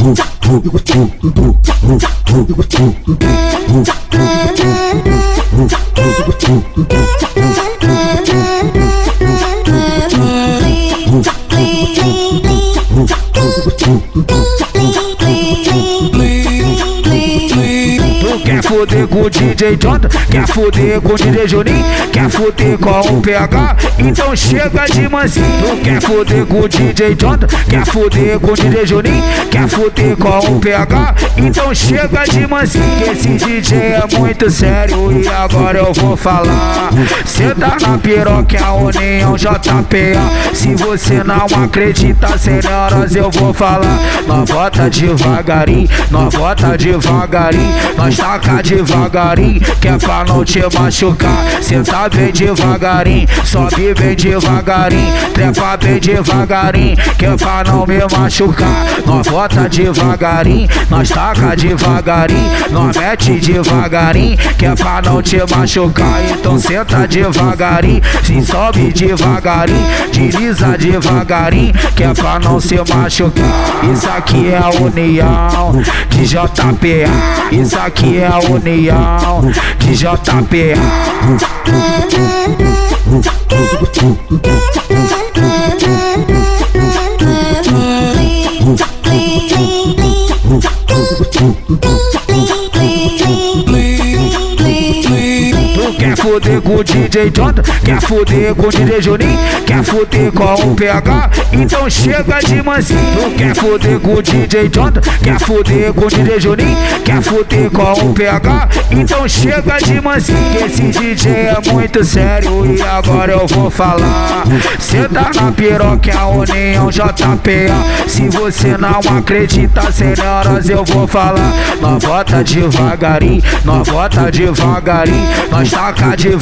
Música Foder com o DJ Jota? Quer foder com o DJ Juninho? Quer foder com o PH? Então chega de mansinho. Quer foder com o DJ Jota? Quer foder com o DJ Juninho? Quer foder com o PH? Então chega de mansinho. Que esse DJ é muito sério e agora eu vou falar. Cê tá na piroca, a União JPA. Se você não acredita, senhoras, eu vou falar. Nós bota devagarinho, nós bota devagarinho. Nós taca devagarinho, que é pra não te machucar. Senta bem devagarinho, sobe bem devagarinho. Trepa bem devagarinho, que é pra não me machucar. Nós bota devagarinho, nós taca devagarinho. Nós mete devagarinho, que é pra não te machucar. Então senta devagarinho, se sobe devagarinho. Desliza devagarinho, que é pra não se machucar. Isso aqui é a união de JPA. Isso aqui é a união de JPA. Foder com o DJ Jota? Quer foder com o DJ Juninho? Quer foder com o PH? Então chega de mansinho. Quer foder com o DJ Jota? Quer foder com o DJ Juninho? Quer foder com o PH? Então chega de mansinho. Esse DJ é muito sério e agora eu vou falar. Cê tá na piroca, a União JPA. Se você não acredita, senhoras, eu vou falar. Nós bota devagarinho, nós bota devagarinho. Nós taca devagarinho,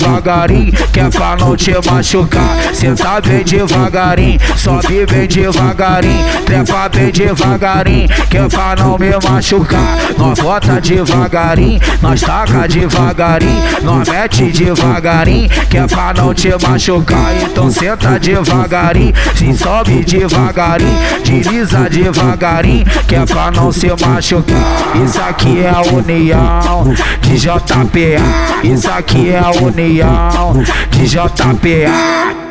que é pra não te machucar. Senta bem devagarinho, sobe bem devagarinho. Trepa bem devagarinho, que é pra não me machucar. Nós bota devagarinho, nós taca devagarinho. Nós mete devagarinho, que é pra não te machucar. Então senta devagarinho, se sobe devagarinho. Desliza devagarinho, que é pra não se machucar. Isso aqui é a união de JPA. Isso aqui é a união de JPA.